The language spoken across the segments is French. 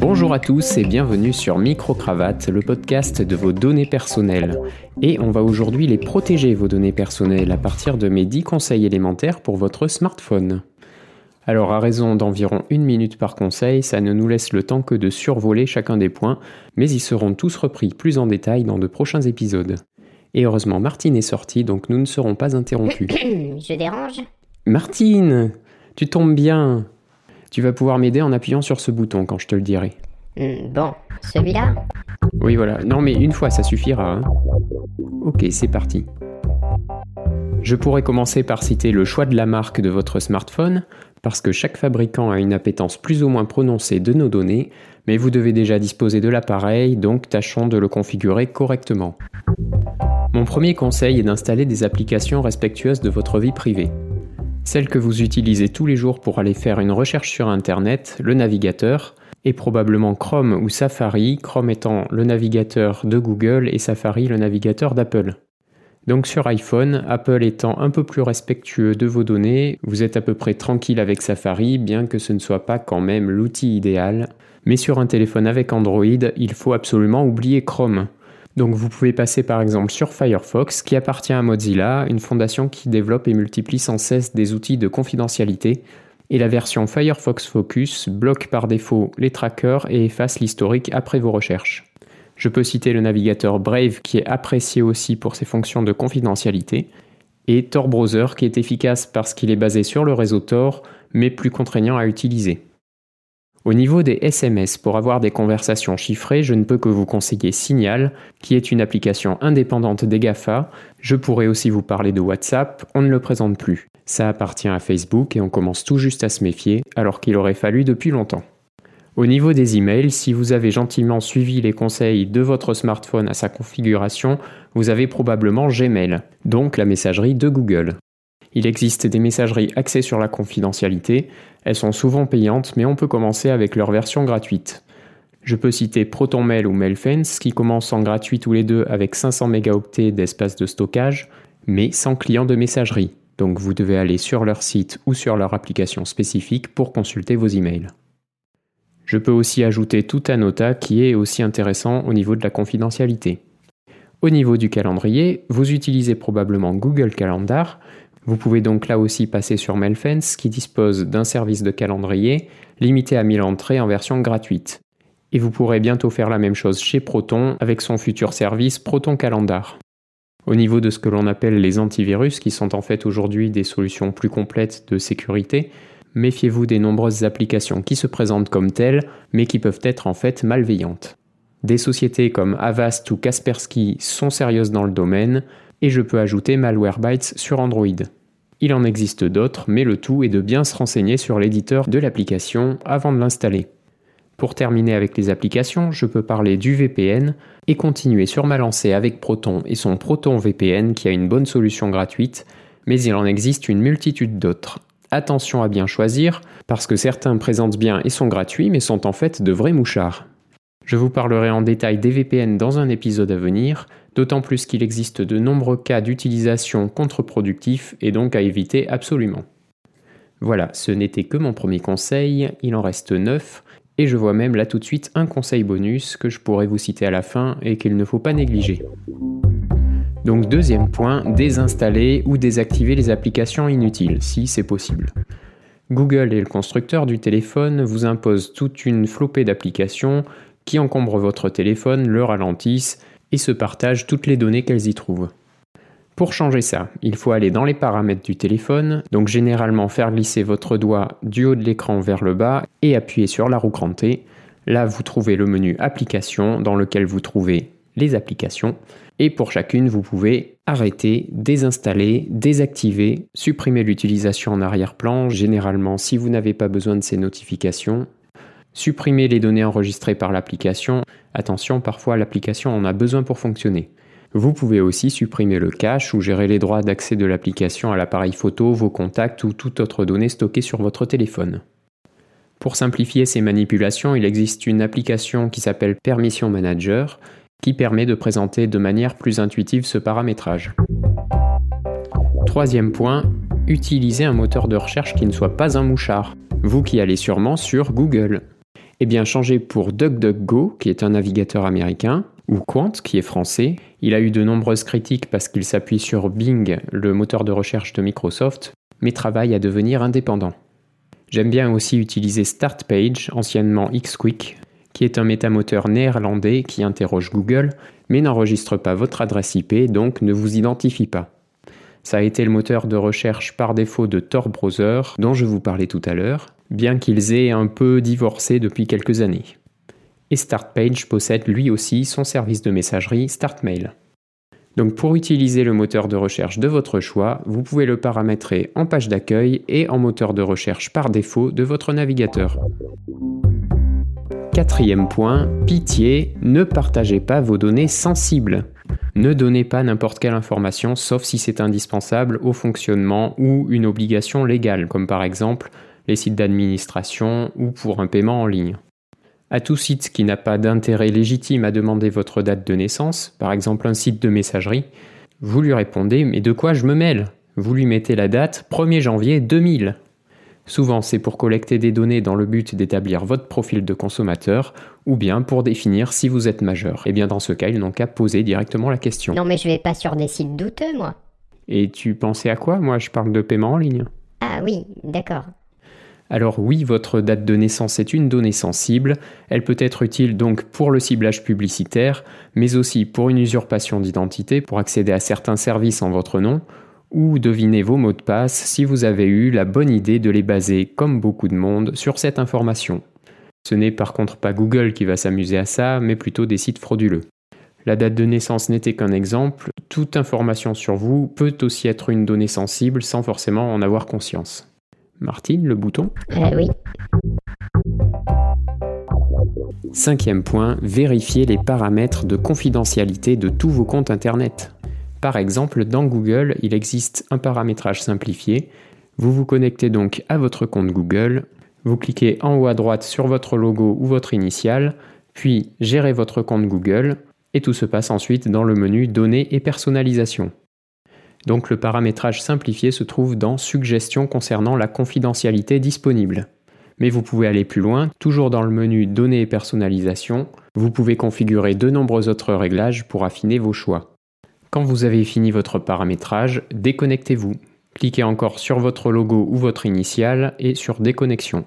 Bonjour à tous et bienvenue sur Microcravate, le podcast de vos données personnelles. Et on va aujourd'hui les protéger, vos données personnelles, à partir de mes 10 conseils élémentaires pour votre smartphone. Alors à raison d'environ une minute par conseil, ça ne nous laisse le temps que de survoler chacun des points, mais ils seront tous repris plus en détail dans de prochains épisodes. Et heureusement, Martine est sortie, donc nous ne serons pas interrompus. Je dérange Martine Tu tombes bien Tu vas pouvoir m'aider en appuyant sur ce bouton quand je te le dirai. Hmm, Bon, celui-là Oui, voilà. Non, mais une fois, ça suffira. hein. Ok, c'est parti. Je pourrais commencer par citer le choix de la marque de votre smartphone, parce que chaque fabricant a une appétence plus ou moins prononcée de nos données, mais vous devez déjà disposer de l'appareil, donc tâchons de le configurer correctement. Mon premier conseil est d'installer des applications respectueuses de votre vie privée. Celles que vous utilisez tous les jours pour aller faire une recherche sur Internet, le navigateur, et probablement Chrome ou Safari, Chrome étant le navigateur de Google et Safari le navigateur d'Apple. Donc sur iPhone, Apple étant un peu plus respectueux de vos données, vous êtes à peu près tranquille avec Safari, bien que ce ne soit pas quand même l'outil idéal. Mais sur un téléphone avec Android, il faut absolument oublier Chrome. Donc vous pouvez passer par exemple sur Firefox, qui appartient à Mozilla, une fondation qui développe et multiplie sans cesse des outils de confidentialité, et la version Firefox Focus bloque par défaut les trackers et efface l'historique après vos recherches. Je peux citer le navigateur Brave qui est apprécié aussi pour ses fonctions de confidentialité, et Tor Browser qui est efficace parce qu'il est basé sur le réseau Tor, mais plus contraignant à utiliser. Au niveau des SMS, pour avoir des conversations chiffrées, je ne peux que vous conseiller Signal, qui est une application indépendante des GAFA. Je pourrais aussi vous parler de WhatsApp, on ne le présente plus. Ça appartient à Facebook et on commence tout juste à se méfier, alors qu'il aurait fallu depuis longtemps. Au niveau des emails, si vous avez gentiment suivi les conseils de votre smartphone à sa configuration, vous avez probablement Gmail, donc la messagerie de Google. Il existe des messageries axées sur la confidentialité, elles sont souvent payantes mais on peut commencer avec leur version gratuite. Je peux citer ProtonMail ou MailFence qui commencent en gratuit tous les deux avec 500 mégaoctets d'espace de stockage, mais sans client de messagerie. Donc vous devez aller sur leur site ou sur leur application spécifique pour consulter vos emails. Je peux aussi ajouter tout Anota qui est aussi intéressant au niveau de la confidentialité. Au niveau du calendrier, vous utilisez probablement Google Calendar. Vous pouvez donc là aussi passer sur Mailfence qui dispose d'un service de calendrier limité à 1000 entrées en version gratuite. Et vous pourrez bientôt faire la même chose chez Proton avec son futur service Proton Calendar. Au niveau de ce que l'on appelle les antivirus, qui sont en fait aujourd'hui des solutions plus complètes de sécurité, méfiez-vous des nombreuses applications qui se présentent comme telles, mais qui peuvent être en fait malveillantes. Des sociétés comme Avast ou Kaspersky sont sérieuses dans le domaine, et je peux ajouter Malwarebytes sur Android. Il en existe d'autres, mais le tout est de bien se renseigner sur l'éditeur de l'application avant de l'installer. Pour terminer avec les applications, je peux parler du VPN et continuer sur ma lancée avec Proton et son Proton VPN qui a une bonne solution gratuite, mais il en existe une multitude d'autres. Attention à bien choisir, parce que certains présentent bien et sont gratuits, mais sont en fait de vrais mouchards. Je vous parlerai en détail des VPN dans un épisode à venir, d'autant plus qu'il existe de nombreux cas d'utilisation contre-productifs et donc à éviter absolument. Voilà, ce n'était que mon premier conseil, il en reste 9, et je vois même là tout de suite un conseil bonus que je pourrais vous citer à la fin et qu'il ne faut pas négliger. Donc deuxième point, désinstaller ou désactiver les applications inutiles, si c'est possible. Google et le constructeur du téléphone vous imposent toute une flopée d'applications qui encombrent votre téléphone, le ralentissent et se partagent toutes les données qu'elles y trouvent. Pour changer ça, il faut aller dans les paramètres du téléphone, donc généralement faire glisser votre doigt du haut de l'écran vers le bas et appuyer sur la roue crantée. Là, vous trouvez le menu Applications dans lequel vous trouvez les applications et pour chacune, vous pouvez arrêter, désinstaller, désactiver, supprimer l'utilisation en arrière-plan, généralement si vous n'avez pas besoin de ces notifications, supprimer les données enregistrées par l'application. Attention, parfois l'application en a besoin pour fonctionner. Vous pouvez aussi supprimer le cache ou gérer les droits d'accès de l'application à l'appareil photo, vos contacts ou toute autre donnée stockée sur votre téléphone. Pour simplifier ces manipulations, il existe une application qui s'appelle Permission Manager qui permet de présenter de manière plus intuitive ce paramétrage. Troisième point, utilisez un moteur de recherche qui ne soit pas un mouchard, vous qui allez sûrement sur Google. Eh bien, changez pour DuckDuckGo, qui est un navigateur américain, ou Quant, qui est français. Il a eu de nombreuses critiques parce qu'il s'appuie sur Bing, le moteur de recherche de Microsoft, mais travaille à devenir indépendant. J'aime bien aussi utiliser StartPage, anciennement Xquick, qui est un métamoteur néerlandais qui interroge Google, mais n'enregistre pas votre adresse IP, donc ne vous identifie pas. Ça a été le moteur de recherche par défaut de Tor Browser, dont je vous parlais tout à l'heure, bien qu'ils aient un peu divorcé depuis quelques années. Et StartPage possède lui aussi son service de messagerie StartMail. Donc pour utiliser le moteur de recherche de votre choix, vous pouvez le paramétrer en page d'accueil et en moteur de recherche par défaut de votre navigateur. Quatrième point, pitié, ne partagez pas vos données sensibles. Ne donnez pas n'importe quelle information sauf si c'est indispensable au fonctionnement ou une obligation légale, comme par exemple les sites d'administration ou pour un paiement en ligne. À tout site qui n'a pas d'intérêt légitime à demander votre date de naissance, par exemple un site de messagerie, vous lui répondez Mais de quoi je me mêle? Vous lui mettez la date 1er janvier 2000. Souvent, c'est pour collecter des données dans le but d'établir votre profil de consommateur ou bien pour définir si vous êtes majeur. Et eh bien dans ce cas, ils n'ont qu'à poser directement la question. Non mais je vais pas sur des sites douteux, moi. Et tu pensais à quoi? Moi, je parle de paiement en ligne. Ah oui, d'accord. Alors oui, votre date de naissance est une donnée sensible, elle peut être utile donc pour le ciblage publicitaire, mais aussi pour une usurpation d'identité, pour accéder à certains services en votre nom, ou deviner vos mots de passe si vous avez eu la bonne idée de les baser, comme beaucoup de monde, sur cette information. Ce n'est par contre pas Google qui va s'amuser à ça, mais plutôt des sites frauduleux. La date de naissance n'était qu'un exemple, toute information sur vous peut aussi être une donnée sensible sans forcément en avoir conscience. Martine, le bouton euh, Oui. Cinquième point, vérifiez les paramètres de confidentialité de tous vos comptes Internet. Par exemple, dans Google, il existe un paramétrage simplifié. Vous vous connectez donc à votre compte Google, vous cliquez en haut à droite sur votre logo ou votre initiale, puis Gérez votre compte Google, et tout se passe ensuite dans le menu Données et personnalisation. Donc le paramétrage simplifié se trouve dans Suggestions concernant la confidentialité disponible. Mais vous pouvez aller plus loin, toujours dans le menu Données et personnalisation, vous pouvez configurer de nombreux autres réglages pour affiner vos choix. Quand vous avez fini votre paramétrage, déconnectez-vous. Cliquez encore sur votre logo ou votre initiale et sur Déconnexion.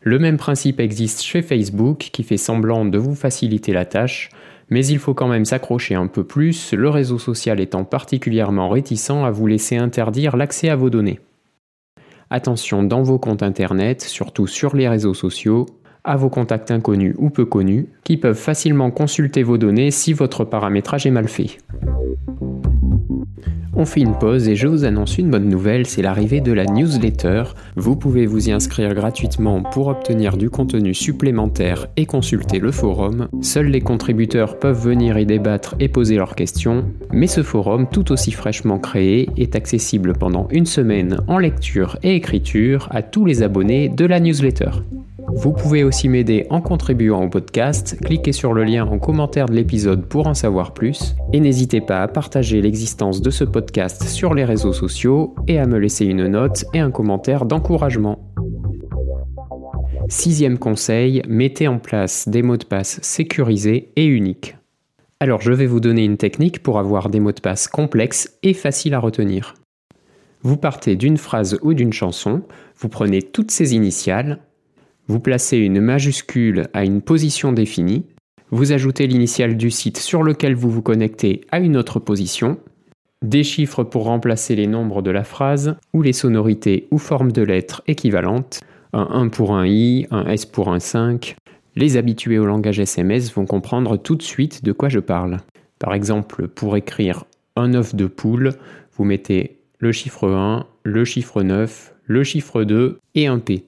Le même principe existe chez Facebook qui fait semblant de vous faciliter la tâche, mais il faut quand même s'accrocher un peu plus, le réseau social étant particulièrement réticent à vous laisser interdire l'accès à vos données. Attention dans vos comptes Internet, surtout sur les réseaux sociaux, à vos contacts inconnus ou peu connus, qui peuvent facilement consulter vos données si votre paramétrage est mal fait. On fait une pause et je vous annonce une bonne nouvelle, c'est l'arrivée de la newsletter. Vous pouvez vous y inscrire gratuitement pour obtenir du contenu supplémentaire et consulter le forum. Seuls les contributeurs peuvent venir y débattre et poser leurs questions, mais ce forum tout aussi fraîchement créé est accessible pendant une semaine en lecture et écriture à tous les abonnés de la newsletter. Vous pouvez aussi m'aider en contribuant au podcast, cliquez sur le lien en commentaire de l'épisode pour en savoir plus, et n'hésitez pas à partager l'existence de ce podcast sur les réseaux sociaux et à me laisser une note et un commentaire d'encouragement. Sixième conseil, mettez en place des mots de passe sécurisés et uniques. Alors je vais vous donner une technique pour avoir des mots de passe complexes et faciles à retenir. Vous partez d'une phrase ou d'une chanson, vous prenez toutes ces initiales, vous placez une majuscule à une position définie, vous ajoutez l'initiale du site sur lequel vous vous connectez à une autre position, des chiffres pour remplacer les nombres de la phrase, ou les sonorités ou formes de lettres équivalentes, un 1 pour un i, un s pour un 5. Les habitués au langage SMS vont comprendre tout de suite de quoi je parle. Par exemple, pour écrire un œuf de poule, vous mettez le chiffre 1, le chiffre 9, le chiffre 2 et un P.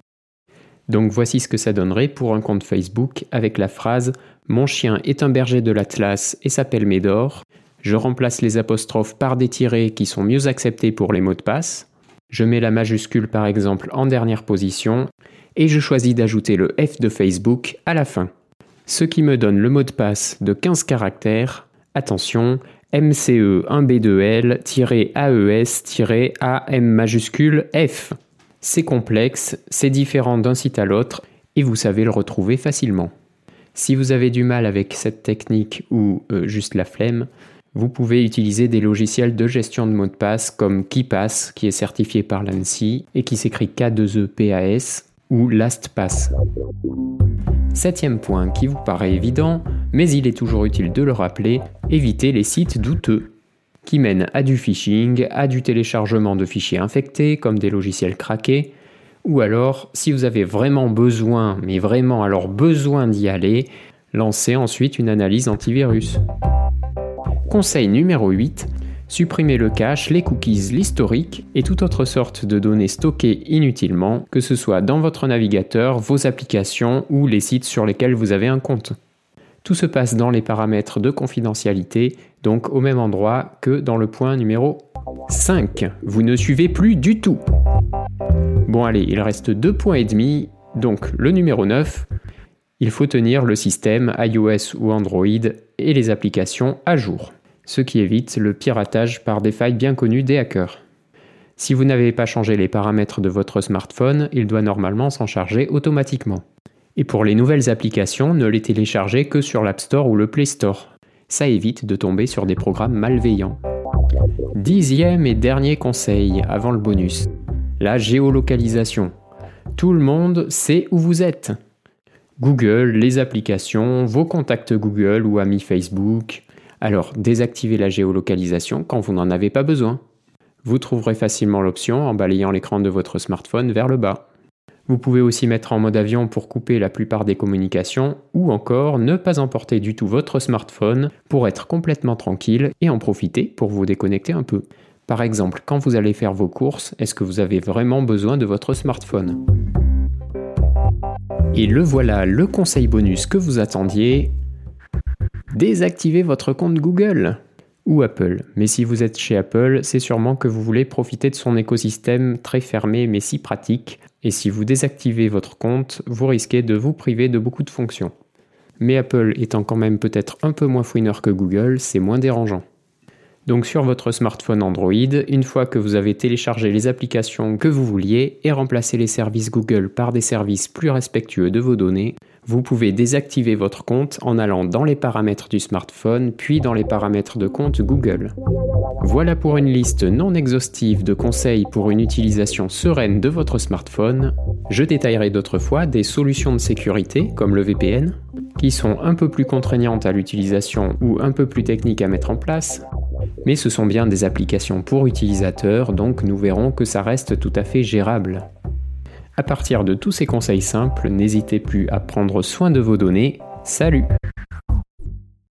Donc voici ce que ça donnerait pour un compte Facebook avec la phrase Mon chien est un berger de l'Atlas et s'appelle Médor. Je remplace les apostrophes par des tirets qui sont mieux acceptés pour les mots de passe. Je mets la majuscule par exemple en dernière position et je choisis d'ajouter le F de Facebook à la fin. Ce qui me donne le mot de passe de 15 caractères. Attention, MCE1B2L-AES-AM majuscule F. C'est complexe, c'est différent d'un site à l'autre, et vous savez le retrouver facilement. Si vous avez du mal avec cette technique ou euh, juste la flemme, vous pouvez utiliser des logiciels de gestion de mots de passe comme KeePass qui est certifié par l'ANSI et qui s'écrit K2EPAS ou LastPass. Septième point qui vous paraît évident, mais il est toujours utile de le rappeler, évitez les sites douteux qui mènent à du phishing, à du téléchargement de fichiers infectés comme des logiciels craqués, ou alors si vous avez vraiment besoin, mais vraiment alors besoin d'y aller, lancez ensuite une analyse antivirus. Conseil numéro 8, supprimez le cache, les cookies, l'historique et toute autre sorte de données stockées inutilement, que ce soit dans votre navigateur, vos applications ou les sites sur lesquels vous avez un compte. Tout se passe dans les paramètres de confidentialité, donc au même endroit que dans le point numéro 5. Vous ne suivez plus du tout. Bon allez, il reste deux points et demi, donc le numéro 9, il faut tenir le système iOS ou Android et les applications à jour ce qui évite le piratage par des failles bien connues des hackers. Si vous n'avez pas changé les paramètres de votre smartphone, il doit normalement s'en charger automatiquement. Et pour les nouvelles applications, ne les téléchargez que sur l'App Store ou le Play Store. Ça évite de tomber sur des programmes malveillants. Dixième et dernier conseil avant le bonus. La géolocalisation. Tout le monde sait où vous êtes. Google, les applications, vos contacts Google ou amis Facebook, alors désactivez la géolocalisation quand vous n'en avez pas besoin. Vous trouverez facilement l'option en balayant l'écran de votre smartphone vers le bas. Vous pouvez aussi mettre en mode avion pour couper la plupart des communications ou encore ne pas emporter du tout votre smartphone pour être complètement tranquille et en profiter pour vous déconnecter un peu. Par exemple, quand vous allez faire vos courses, est-ce que vous avez vraiment besoin de votre smartphone? Et le voilà, le conseil bonus que vous attendiez, désactivez votre compte Google ou Apple. Mais si vous êtes chez Apple, c'est sûrement que vous voulez profiter de son écosystème très fermé mais si pratique. Et si vous désactivez votre compte, vous risquez de vous priver de beaucoup de fonctions. Mais Apple étant quand même peut-être un peu moins fouineur que Google, c'est moins dérangeant. Donc sur votre smartphone Android, une fois que vous avez téléchargé les applications que vous vouliez et remplacé les services Google par des services plus respectueux de vos données, vous pouvez désactiver votre compte en allant dans les paramètres du smartphone puis dans les paramètres de compte Google. Voilà pour une liste non exhaustive de conseils pour une utilisation sereine de votre smartphone. Je détaillerai d'autres fois des solutions de sécurité comme le VPN, qui sont un peu plus contraignantes à l'utilisation ou un peu plus techniques à mettre en place, mais ce sont bien des applications pour utilisateurs, donc nous verrons que ça reste tout à fait gérable. À partir de tous ces conseils simples, n'hésitez plus à prendre soin de vos données. Salut